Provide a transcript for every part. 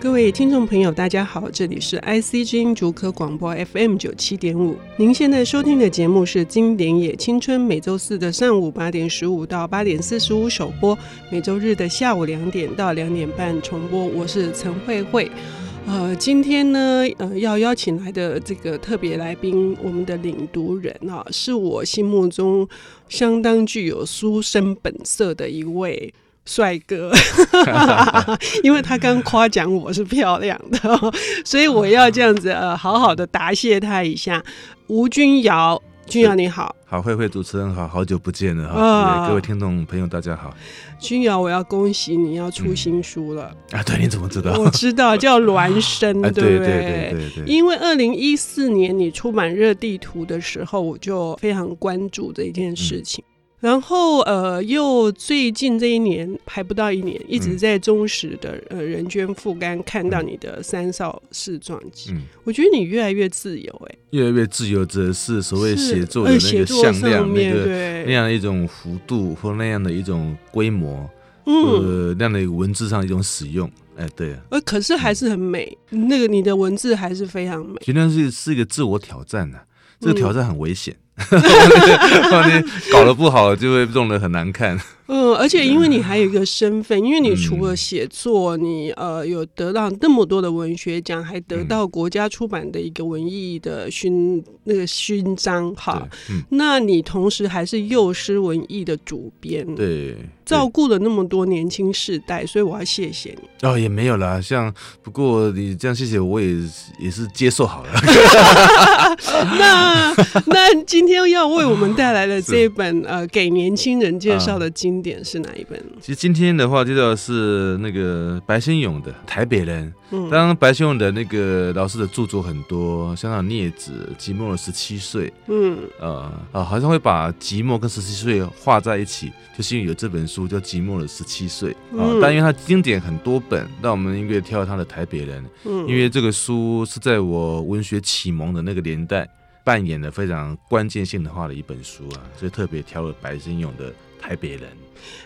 各位听众朋友，大家好，这里是 IC 之音竹科广播 FM 九七点五。您现在收听的节目是《经典也青春》，每周四的上午八点十五到八点四十五首播，每周日的下午两点到两点半重播。我是陈慧慧。呃，今天呢，呃，要邀请来的这个特别来宾，我们的领读人啊，是我心目中相当具有书生本色的一位。帅哥，因为他刚夸奖我是漂亮的，所以我要这样子呃，好好的答谢他一下。吴君瑶，君瑶你好，好，慧慧主持人好，好久不见了哈，哦、各位听众朋友大家好。君瑶，我要恭喜你要出新书了、嗯、啊！对，你怎么知道？我知道叫孪生，对不对？对对对对对。因为二零一四年你出版《热地图》的时候，我就非常关注这一件事情。嗯然后呃，又最近这一年还不到一年，一直在忠实的呃人间副刊看到你的三少四传记，嗯、我觉得你越来越自由哎，越来越自由，则是所谓写作的那个向量，那个那样的一种幅度或那样的一种规模，嗯、呃，那样的一个文字上一种使用，哎，对啊，呃，可是还是很美，嗯、那个你的文字还是非常美，其实那是是一个自我挑战呐、啊，这个挑战很危险。嗯 你搞得不好，就会弄得很难看。嗯，而且因为你还有一个身份，因为你除了写作，你呃有得到那么多的文学奖，还得到国家出版的一个文艺的勋那个勋章哈。那你同时还是幼师文艺的主编，对，照顾了那么多年轻世代，所以我要谢谢你。哦，也没有啦，像不过你这样谢谢我也也是接受好了。那那今天要为我们带来的 这一本呃给年轻人介绍的经。典是哪一本？其实今天的话，介绍的是那个白先勇的《台北人》。嗯，当然白先勇的那个老师的著作很多，像《孽子》《寂寞的十七岁》。嗯，呃啊，好像会把寂寞跟十七岁画在一起，就是因为有这本书叫《寂寞的十七岁》啊。但因为它经典很多本，那我们应该挑他的《台北人》。嗯，因为这个书是在我文学启蒙的那个年代扮演了非常关键性的话的一本书啊，所以特别挑了白先勇的《台北人》。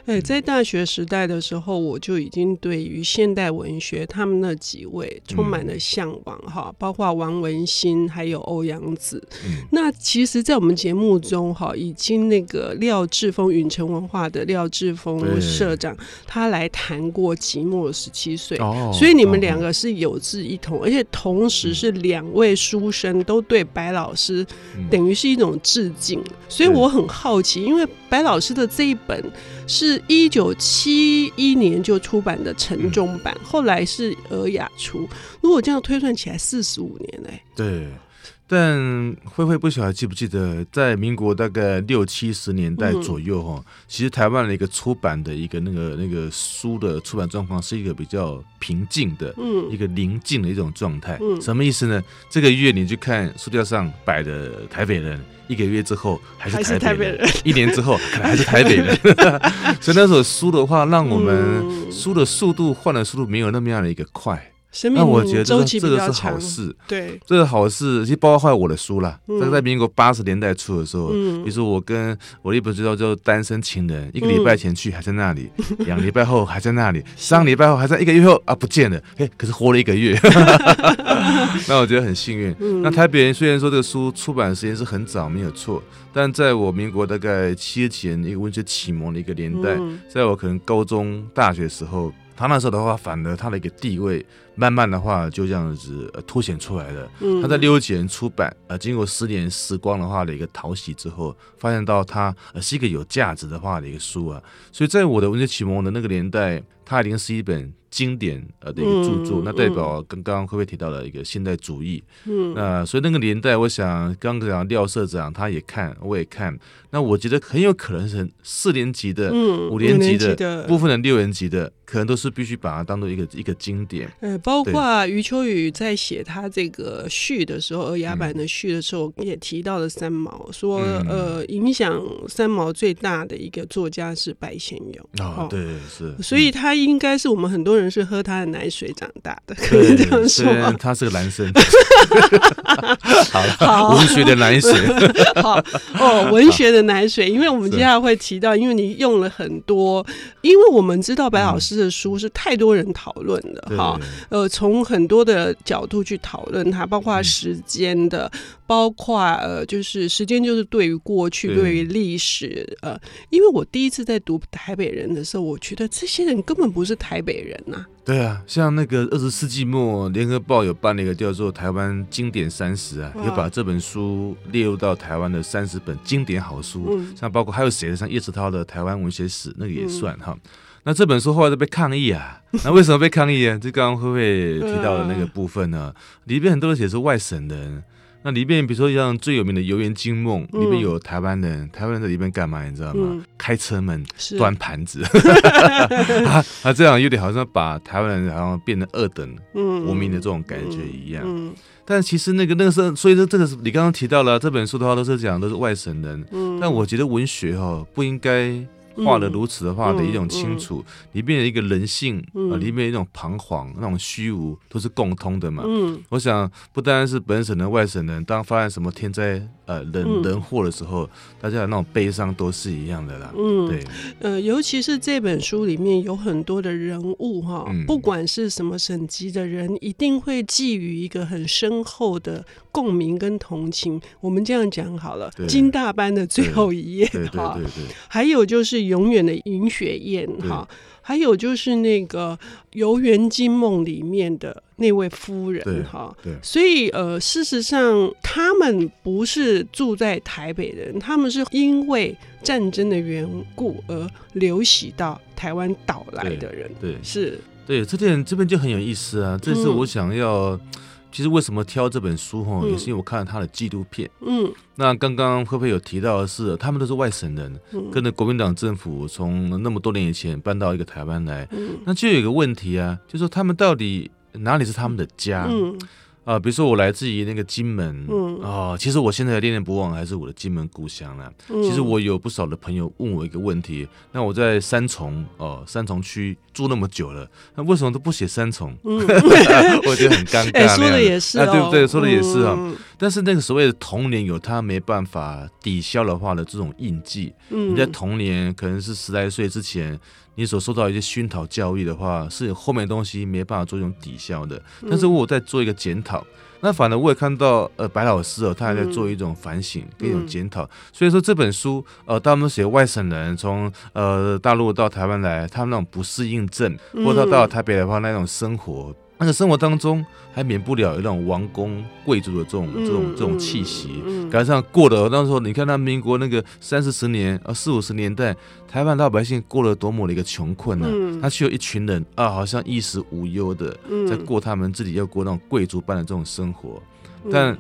哎，在大学时代的时候，我就已经对于现代文学他们那几位充满了向往哈，嗯、包括王文兴还有欧阳子。嗯、那其实，在我们节目中哈，已经那个廖志峰允城文化的廖志峰社长，他来谈过《寂寞的十七岁》哦，所以你们两个是有志一同，哦、而且同时是两位书生都对白老师等于是一种致敬。嗯、所以我很好奇，因为白老师的这一本。是一九七一年就出版的城中版，嗯、后来是尔雅出。如果这样推算起来，四十五年嘞、欸。对，但慧慧不晓得记不记得，在民国大概六七十年代左右哈，嗯、其实台湾的一个出版的一个那个那个书的出版状况是一个比较平静的，嗯，一个宁静的一种状态。嗯，什么意思呢？这个月你去看书架上摆的台北人。一个月之后还是台北人，北人 一年之后可能还是台北人，所以那时候书的话，让我们书的速度换的速度没有那么样的一个快。那我觉得这个是好事，对，这个好事，其实包括我的书啦。这个在民国八十年代初的时候，比如说我跟我的一本书叫做《单身情人》，一个礼拜前去还在那里，两礼拜后还在那里，三个礼拜后还在，一个月后啊不见了，哎，可是活了一个月，那我觉得很幸运。那台北人虽然说这个书出版的时间是很早，没有错，但在我民国大概七十几年一个文学启蒙的一个年代，在我可能高中、大学的时候。他那时候的话，反而他的一个地位，慢慢的话就这样子凸显出来了。他在六几年出版，呃，经过十年时光的话的一个淘洗之后，发现到他是一个有价值的话的一个书啊。所以在我的文学启蒙的那个年代，它已经是一本。经典呃的一个著作，嗯、那代表刚刚会不会提到的一个现代主义？嗯，那所以那个年代，我想刚刚讲廖社长他也看，我也看，那我觉得很有可能是四年级的、嗯、五年级的、的部分的六年级的，可能都是必须把它当做一个一个经典。呃，包括余秋雨在写他这个序的时候，呃雅版的序的时候，也提到了三毛，说、嗯、呃，影响三毛最大的一个作家是白先勇。哦，对，是，所以他应该是我们很多人。是喝他的奶水长大的，可以这样说？他是个男生。好了，好文学的奶水。好哦，文学的奶水，因为我们接下来会提到，因为你用了很多，因为我们知道白老师的书是太多人讨论的哈、嗯。呃，从很多的角度去讨论它，包括时间的，嗯、包括呃，就是时间就是对于过去，对于历史。呃，因为我第一次在读台北人的时候，我觉得这些人根本不是台北人呐、啊。对啊，像那个二十世纪末，联合报有办了一个叫做《台湾经典三十》啊，也把这本书列入到台湾的三十本经典好书。嗯、像包括还有谁的，像叶石涛的《台湾文学史》，那个也算哈、嗯。那这本书后来都被抗议啊，那为什么被抗议啊？就刚刚慧慧提到的那个部分呢？里面很多人写是外省人。那里面，比如说像最有名的《游园惊梦》，里面有台湾人，台湾人在里面干嘛？你知道吗？嗯、开车门、端盘子，他 他这样有点好像把台湾人好像变成二等国民的这种感觉一样。但其实那个那个时候，所以说这个是你刚刚提到了这本书的话，都是讲都是外省人。嗯、但我觉得文学哈不应该。画的如此的话的一种清楚，里面的一个人性、嗯、啊，里面一种彷徨、那种虚无，都是共通的嘛。嗯，我想不单是本省人、外省人，当发生什么天灾呃人人祸的时候，大家的那种悲伤都是一样的啦。嗯，对。呃，尤其是这本书里面有很多的人物哈，嗯、不管是什么省级的人，一定会寄予一个很深厚的共鸣跟同情。我们这样讲好了，金大班的最后一页哈，对对，还有就是。永远的尹雪艳哈，还有就是那个《游园惊梦》里面的那位夫人哈，对，所以呃，事实上他们不是住在台北的人，他们是因为战争的缘故而流徙到台湾岛来的人，对，是，对，这点这边就很有意思啊，这是我想要。其实为什么挑这本书哈，也是因为我看了他的纪录片。嗯，那刚刚会不会有提到的是，他们都是外省人，嗯、跟着国民党政府从那么多年以前搬到一个台湾来。嗯，那就有一个问题啊，就是说他们到底哪里是他们的家？嗯。啊，比如说我来自于那个金门，嗯，哦，其实我现在念念不忘还是我的金门故乡啦。嗯，其实我有不少的朋友问我一个问题，那我在三重哦，三重区住那么久了，那为什么都不写三重？嗯、我觉得很尴尬。哎、欸，说的也是、哦，啊，对不对？说的也是啊、但是那个所谓的童年有他没办法抵消的话的这种印记，嗯，你在童年可能是十来岁之前。你所受到一些熏陶教育的话，是后面的东西没办法做一种抵消的。但是我在做一个检讨，嗯、那反而我也看到，呃，白老师哦，他还在做一种反省跟一种检讨。嗯、所以说这本书，呃，大部分写外省人从呃大陆到台湾来，他们那种不适应症，或者到台北的话那种生活。那个生活当中还免不了有那种王公贵族的这种、嗯、这种这种气息，赶上过的那时候，你看他民国那个三四十年啊四五十年代，台湾老百姓过了多么的一个穷困呢、啊？嗯、他却有一群人啊，好像衣食无忧的，在过他们自己要过那种贵族般的这种生活。但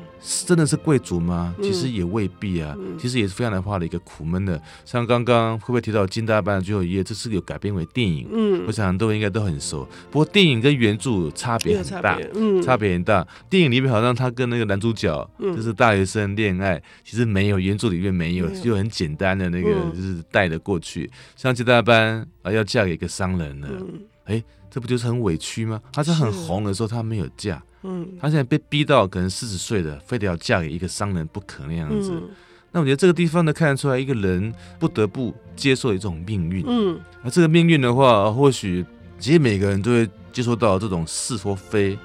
真的是贵族吗？其实也未必啊。其实也是非常难画的一个苦闷的。像刚刚会不会提到金大班的最后一页？这是有改编为电影。嗯，我想很多人应该都很熟。不过电影跟原著差别很大，嗯，差别很大。电影里面好像他跟那个男主角就是大学生恋爱，其实没有原著里面没有，就很简单的那个就是带了过去。像金大班啊，要嫁给一个商人了，哎，这不就是很委屈吗？他是很红的时候，他没有嫁。嗯，她现在被逼到可能四十岁的，非得要嫁给一个商人不可那样子。嗯、那我觉得这个地方呢，看得出来一个人不得不接受一种命运。嗯，那这个命运的话，或许其实每个人都会接受到这种是或非，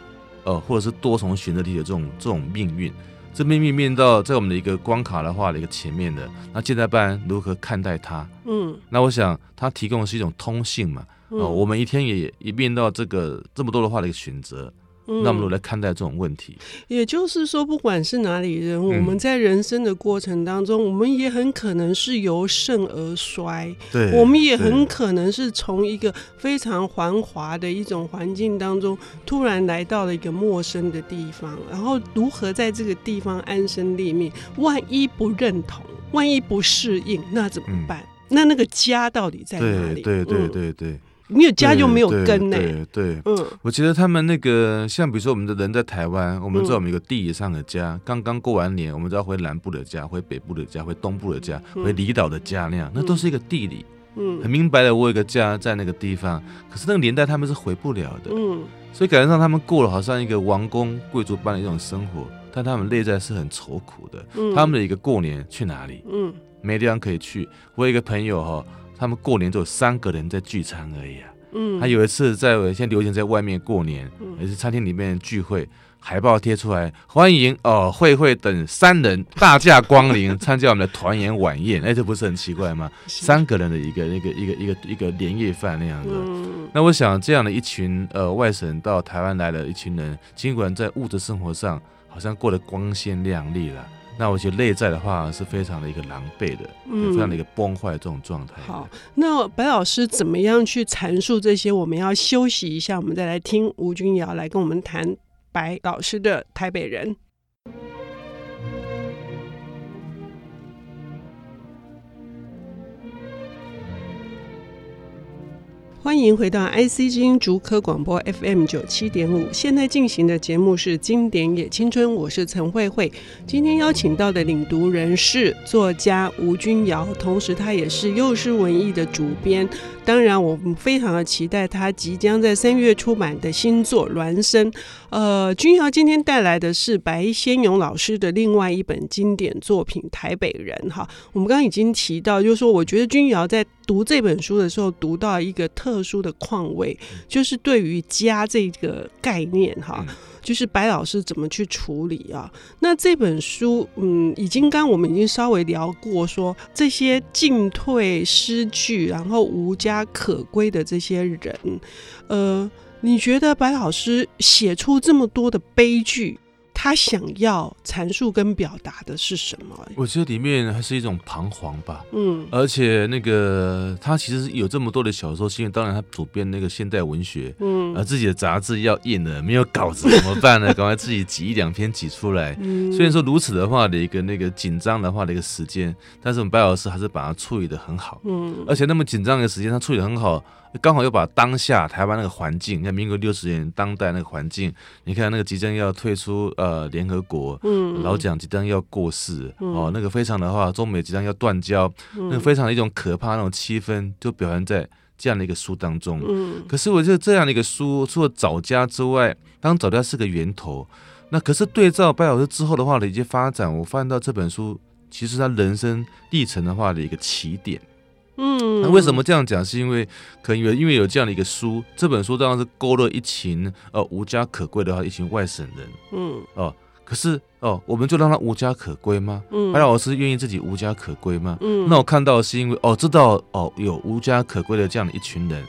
呃，或者是多重选择题的这种这种命运。这命运面到在我们的一个关卡的话的一个前面的，那现在班如何看待它？嗯，那我想它提供的是一种通信嘛。哦、呃，我们一天也也面到这个这么多的话的一个选择。那我们来看待这种问题，也就是说，不管是哪里人，我们在人生的过程当中，我们也很可能是由盛而衰。对，我们也很可能是从一个非常繁华的一种环境当中，突然来到了一个陌生的地方，然后如何在这个地方安身立命？万一不认同，万一不适应，那怎么办？那那个家到底在哪里？对对对对对。没有家就没有根呢。对对，嗯，我觉得他们那个像比如说我们的人在台湾，我们知道我们有个地理上的家，刚刚过完年，我们知道回南部的家，回北部的家，回东部的家，回离岛的家那样，那都是一个地理。嗯，很明白的，我有个家在那个地方，可是那个年代他们是回不了的，嗯，所以感觉上他们过了好像一个王公贵族般的一种生活，但他们内在是很愁苦的。嗯，他们的一个过年去哪里？嗯，没地方可以去。我有一个朋友哈，他们过年只有三个人在聚餐而已啊。嗯，他有一次在现在流行在外面过年，也是餐厅里面聚会。海报贴出来，欢迎哦，慧慧等三人大驾光临参加我们的团圆晚宴，哎，这不是很奇怪吗？三个人的一个一个一个一个一个年夜饭那样子。嗯、那我想这样的一群呃外省到台湾来的一群人，尽管在物质生活上好像过得光鲜亮丽了，那我觉得内在的话是非常的一个狼狈的，嗯、非常的一个崩坏这种状态。好，那白老师怎么样去阐述这些？我们要休息一下，我们再来听吴君瑶来跟我们谈。白老师的台北人。欢迎回到 IC 之音竹科广播 FM 九七点五，现在进行的节目是《经典也青春》，我是陈慧慧。今天邀请到的领读人是作家吴君瑶，同时他也是幼师文艺的主编。当然，我们非常的期待他即将在三月出版的新作《孪生》。呃，君瑶今天带来的是白先勇老师的另外一本经典作品《台北人》哈。我们刚刚已经提到，就是说，我觉得君瑶在读这本书的时候，读到一个特殊的况味，就是对于家这个概念哈。就是白老师怎么去处理啊？那这本书，嗯，已经刚我们已经稍微聊过说，这些进退失据，然后无家可归的这些人，呃，你觉得白老师写出这么多的悲剧？他想要阐述跟表达的是什么？我觉得里面还是一种彷徨吧。嗯，而且那个他其实有这么多的小说，是因为当然他主编那个现代文学，嗯，而自己的杂志要印了，没有稿子怎么办呢？赶快自己挤一两篇挤出来。嗯，虽然说如此的话的一个那个紧张的话的一个时间，但是我们白老师还是把它处理的很好。嗯，而且那么紧张的时间，他处理得很好。刚好又把当下台湾那个环境，你看民国六十年当代那个环境，你看那个即将要退出呃联合国，嗯，老蒋即将要过世，嗯、哦，那个非常的话，中美即将要断交，嗯、那个非常的一种可怕那种气氛，就表现在这样的一个书当中。嗯，可是我觉得这样的一个书，除了早家之外，当早家是个源头，那可是对照白老师之后的话的一些发展，我发现到这本书其实他人生历程的话的一个起点。嗯，那为什么这样讲？是因为可能有因为有这样的一个书，这本书当然是勾勒一群呃无家可归的话一群外省人。嗯哦，可是哦，我们就让他无家可归吗？嗯，白老师愿意自己无家可归吗？嗯，那我看到的是因为哦，知道哦有无家可归的这样的一群人，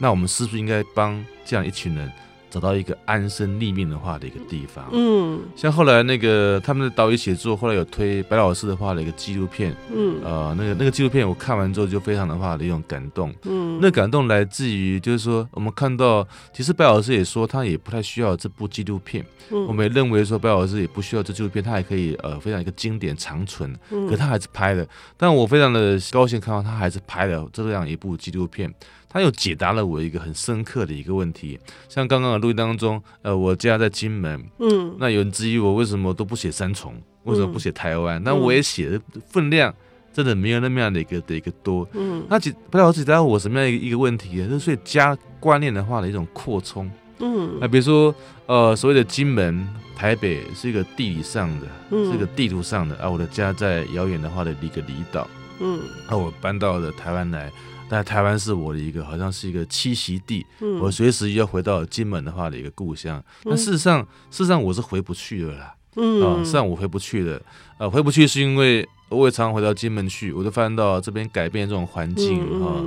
那我们是不是应该帮这样一群人？找到一个安身立命的话的一个地方，嗯，像后来那个他们的导演写作，后来有推白老师的话的一个纪录片，嗯，呃，那个那个纪录片我看完之后就非常的话的一种感动，嗯，那感动来自于就是说我们看到，其实白老师也说他也不太需要这部纪录片，嗯，我们也认为说白老师也不需要这纪录片，他还可以呃非常一个经典长存，嗯，可他还是拍的，但我非常的高兴看到他还是拍了这样一部纪录片。他又解答了我一个很深刻的一个问题，像刚刚的录音当中，呃，我家在金门，嗯，那有人质疑我为什么都不写三重，为什么不写台湾？那、嗯、我也写的分量真的没有那么样的一个的一个多，嗯，那解不知道解答我什么样一个一个问题，就是所以家观念的话的一种扩充，嗯，那比如说，呃，所谓的金门、台北是一个地理上的，嗯、是一个地图上的，啊，我的家在遥远的话的一个离岛，嗯，那我搬到了台湾来。但台湾是我的一个，好像是一个栖息地。嗯、我随时要回到金门的话的一个故乡。但事实上，事实上我是回不去的啦。嗯，啊，事实上我回不去的。呃、啊，回不去是因为我也常常回到金门去，我就发现到这边改变这种环境啊，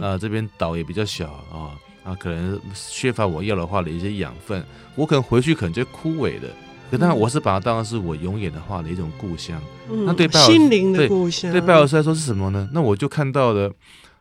那、啊、这边岛也比较小啊，啊，可能缺乏我要的话的一些养分。我可能回去可能就枯萎的。可当然，我是把它当成是我永远的话的一种故乡。嗯、那对拜尔心灵的故乡，对拜尔斯来说是什么呢？那我就看到了。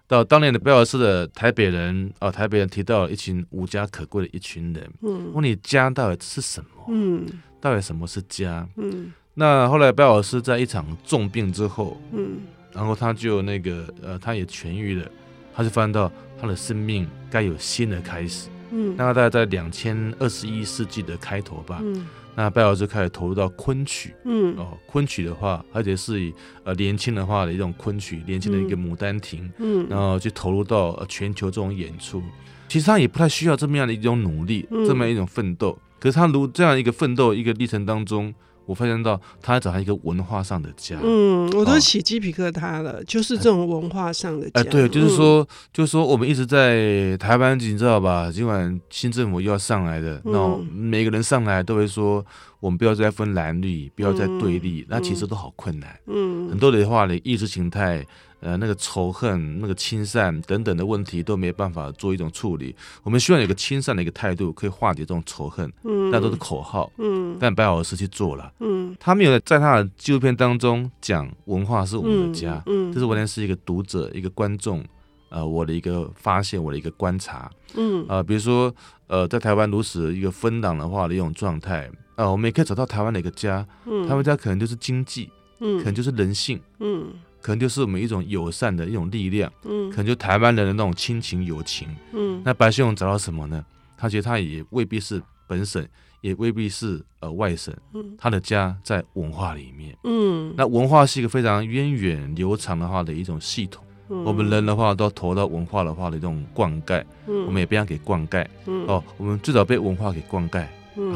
到当年的贝尔斯的台北人啊，台北人提到了一群无家可归的一群人。嗯，问你家到底是什么？嗯，到底什么是家？嗯，那后来贝尔斯在一场重病之后，嗯，然后他就那个呃，他也痊愈了，他就发现到他的生命该有新的开始。嗯，那大概在两千二十一世纪的开头吧。嗯，那白老师开始投入到昆曲，嗯，哦，昆曲的话，而且是以呃年轻的话的一种昆曲，年轻的一个牡丹亭，嗯，然后去投入到呃全球这种演出。其实他也不太需要这么样的一种努力，嗯、这么一种奋斗。可是他如这样一个奋斗一个历程当中，我发现到他还找他一个文化上的家。嗯，我都起鸡皮疙瘩了，哦、就是这种文化上的家。哎、呃，对，就是说，嗯、就是说，我们一直在台湾，你知道吧？今晚新政府又要上来的，那、嗯、每个人上来都会说，我们不要再分蓝绿，不要再对立，嗯、那其实都好困难。嗯，很多的话呢，意识形态。呃，那个仇恨、那个亲善等等的问题都没办法做一种处理。我们希望有个亲善的一个态度，可以化解这种仇恨。嗯，那都是口号。嗯，但白老师去做了。嗯，他没有在他的纪录片当中讲文化是我们的家。嗯，嗯，这是完全是一个读者、一个观众，呃，我的一个发现，我的一个观察。嗯，呃，比如说，呃，在台湾如此一个分党的话的一种状态，呃，我们也可以找到台湾的一个家。嗯，他们家可能就是经济，嗯，可能就是人性，嗯。可能就是我们一种友善的一种力量，嗯，可能就台湾人的那种亲情友情，嗯，那白先勇找到什么呢？他觉得他也未必是本省，也未必是呃外省，嗯，他的家在文化里面，嗯，那文化是一个非常源远流长的话的一种系统，嗯，我们人的话都要投到文化的话的这种灌溉，嗯，我们也不要给灌溉，嗯，哦，我们最早被文化给灌溉，嗯，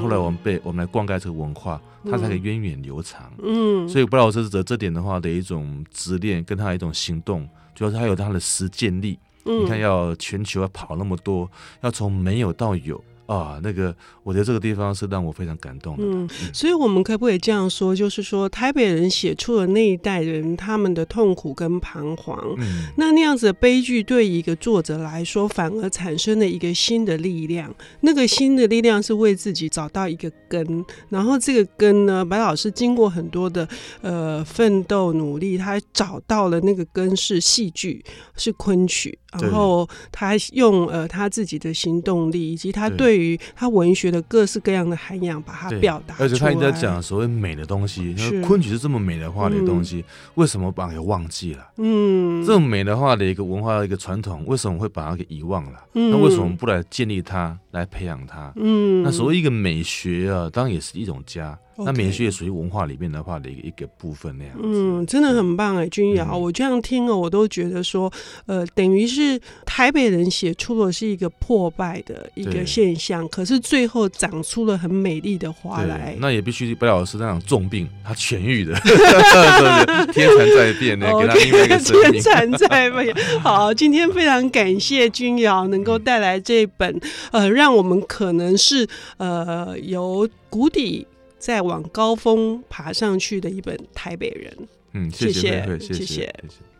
后来我们被我们来灌溉这个文化。它才可以源远流长，嗯，所以布老师的这点的话的一种执念，跟他的一种行动，主要是他有他的实践力。嗯，你看要全球要跑那么多，要从没有到有。啊，那个，我觉得这个地方是让我非常感动的。嗯，所以我们可不可以这样说，就是说台北人写出了那一代人他们的痛苦跟彷徨，嗯，那那样子的悲剧对一个作者来说，反而产生了一个新的力量。那个新的力量是为自己找到一个根，然后这个根呢，白老师经过很多的呃奋斗努力，他找到了那个根是戏剧，是昆曲，然后他用呃他自己的行动力以及他对。于他文学的各式各样的涵养，把它表达。而且他一直在讲所谓美的东西，是昆曲是这么美的话的东西，嗯、为什么把它给忘记了？嗯，这么美的话的一个文化的一个传统，为什么会把它给遗忘了？嗯、那为什么不来建立它，来培养他？嗯，那所谓一个美学啊，当然也是一种家。那美学也属于文化里面的话的一个一个部分那样子，嗯，真的很棒哎，君瑶，嗯、我这样听了，我都觉得说，呃，等于是台北人写出了是一个破败的一个现象，可是最后长出了很美丽的花来。那也必须白老师那种重病，他痊愈的，是天蚕在变呢，给他另外一个。天蚕在变。好，今天非常感谢君瑶能够带来这本，呃，让我们可能是呃由谷底。再往高峰爬上去的一本台北人，嗯，谢谢，谢谢，谢谢。谢谢。